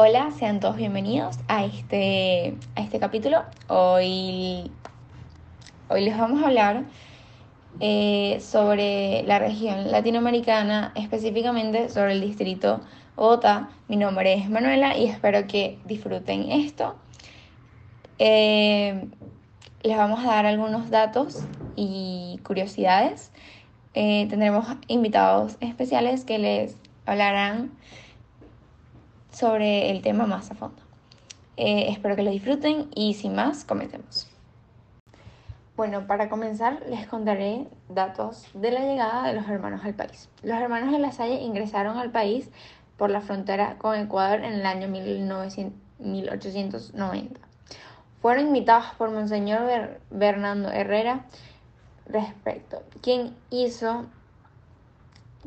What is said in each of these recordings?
Hola, sean todos bienvenidos a este, a este capítulo. Hoy, hoy les vamos a hablar eh, sobre la región latinoamericana, específicamente sobre el distrito Bogotá. Mi nombre es Manuela y espero que disfruten esto. Eh, les vamos a dar algunos datos y curiosidades. Eh, tendremos invitados especiales que les hablarán sobre el tema más a fondo. Eh, espero que lo disfruten y sin más, comencemos. Bueno, para comenzar les contaré datos de la llegada de los hermanos al país. Los hermanos de la Salle ingresaron al país por la frontera con Ecuador en el año 1890. Fueron invitados por Monseñor Bernardo Herrera respecto, quien hizo,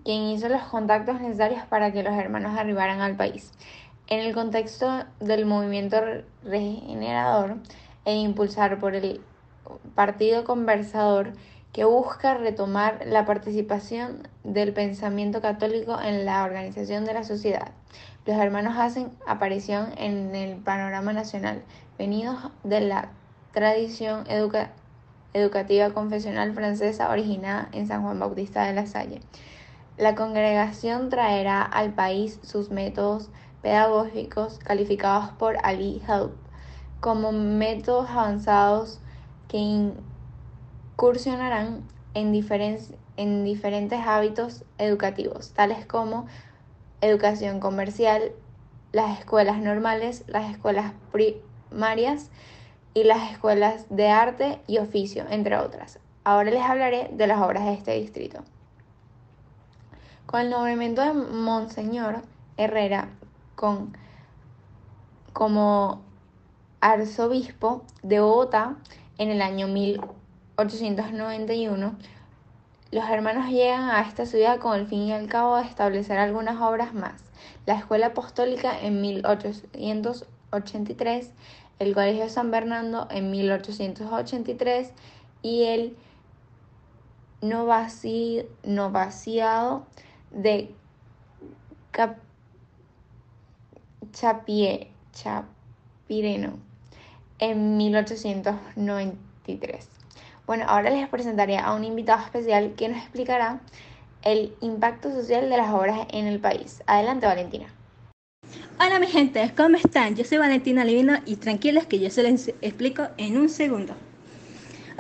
quien hizo los contactos necesarios para que los hermanos arribaran al país. En el contexto del movimiento regenerador e impulsar por el Partido Conversador que busca retomar la participación del pensamiento católico en la organización de la sociedad. Los hermanos hacen aparición en el panorama nacional, venidos de la tradición educativa confesional francesa originada en San Juan Bautista de la Salle. La congregación traerá al país sus métodos pedagógicos calificados por Ali Help como métodos avanzados que incursionarán en, en diferentes hábitos educativos, tales como educación comercial, las escuelas normales, las escuelas primarias y las escuelas de arte y oficio, entre otras. Ahora les hablaré de las obras de este distrito. Con el nombramiento de Monseñor Herrera como arzobispo de Bogotá, en el año 1891, los hermanos llegan a esta ciudad con el fin y al cabo de establecer algunas obras más. La Escuela Apostólica en 1883, el Colegio San Bernardo en 1883 y el novaciado de Chapireno en 1893. Bueno, ahora les presentaré a un invitado especial que nos explicará el impacto social de las obras en el país. Adelante, Valentina. Hola mi gente, ¿cómo están? Yo soy Valentina Livino y tranquilos que yo se les explico en un segundo.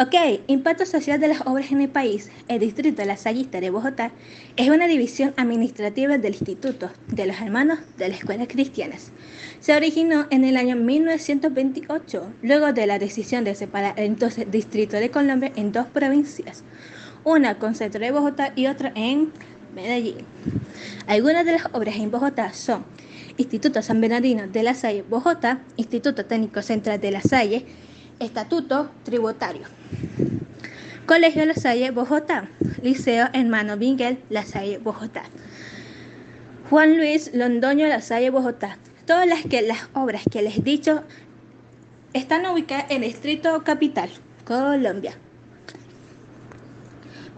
Ok, impacto social de las obras en el país. El distrito de La Sallista de Bogotá es una división administrativa del Instituto de los Hermanos de las Escuelas Cristianas. Se originó en el año 1928, luego de la decisión de separar el entonces Distrito de Colombia en dos provincias, una con centro de Bogotá y otra en Medellín. Algunas de las obras en Bogotá son Instituto San Bernardino de la Salle, Bogotá, Instituto Técnico Central de la Salle, Estatuto Tributario. Colegio La Salle, Bogotá. Liceo Hermano Miguel La Salle, Bogotá. Juan Luis Londoño La Salle, Bogotá. Todas las, que, las obras que les he dicho están ubicadas en el Distrito Capital, Colombia.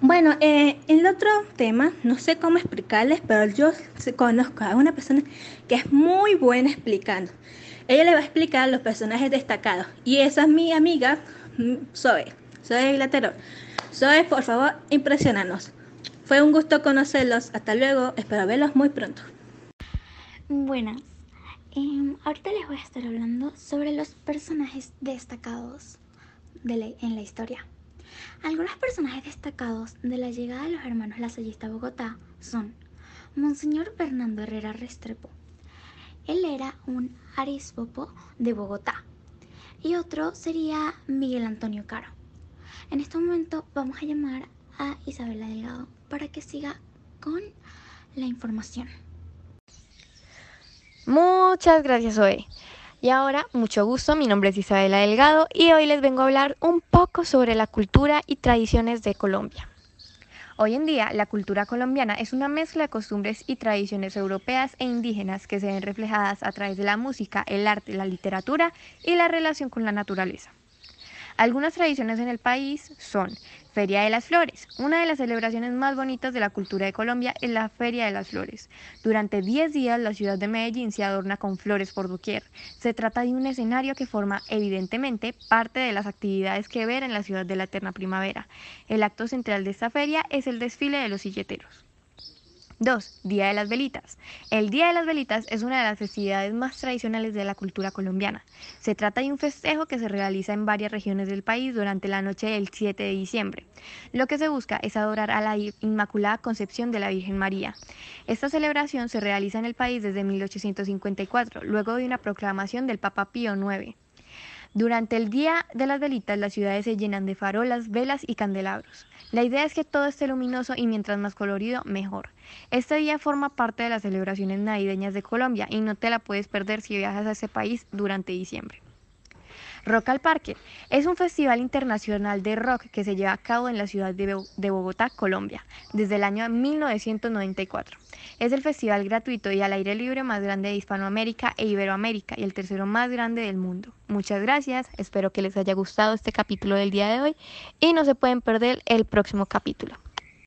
Bueno, eh, el otro tema, no sé cómo explicarles, pero yo conozco a una persona que es muy buena explicando. Ella le va a explicar los personajes destacados. Y esa es mi amiga mm, Zoe. Zoe Glaterón. Zoe, por favor, impresionanos. Fue un gusto conocerlos. Hasta luego. Espero verlos muy pronto. Buenas. Em, ahorita les voy a estar hablando sobre los personajes destacados de en la historia. Algunos personajes destacados de la llegada de los hermanos Lasallista a Bogotá son Monseñor Fernando Herrera Restrepo, él era un arisbopo de Bogotá. Y otro sería Miguel Antonio Caro. En este momento vamos a llamar a Isabela Delgado para que siga con la información. Muchas gracias, Zoe. Y ahora, mucho gusto, mi nombre es Isabela Delgado y hoy les vengo a hablar un poco sobre la cultura y tradiciones de Colombia. Hoy en día, la cultura colombiana es una mezcla de costumbres y tradiciones europeas e indígenas que se ven reflejadas a través de la música, el arte, la literatura y la relación con la naturaleza. Algunas tradiciones en el país son Feria de las Flores. Una de las celebraciones más bonitas de la cultura de Colombia es la Feria de las Flores. Durante 10 días la ciudad de Medellín se adorna con flores por doquier. Se trata de un escenario que forma evidentemente parte de las actividades que ver en la ciudad de la eterna primavera. El acto central de esta feria es el desfile de los silleteros. 2. Día de las Velitas. El Día de las Velitas es una de las festividades más tradicionales de la cultura colombiana. Se trata de un festejo que se realiza en varias regiones del país durante la noche del 7 de diciembre. Lo que se busca es adorar a la Inmaculada Concepción de la Virgen María. Esta celebración se realiza en el país desde 1854, luego de una proclamación del Papa Pío IX. Durante el Día de las Velitas, las ciudades se llenan de farolas, velas y candelabros. La idea es que todo esté luminoso y mientras más colorido, mejor. Este día forma parte de las celebraciones navideñas de Colombia y no te la puedes perder si viajas a ese país durante diciembre. Rock al Parque es un festival internacional de rock que se lleva a cabo en la ciudad de Bogotá, Colombia, desde el año 1994. Es el festival gratuito y al aire libre más grande de Hispanoamérica e Iberoamérica y el tercero más grande del mundo. Muchas gracias, espero que les haya gustado este capítulo del día de hoy y no se pueden perder el próximo capítulo.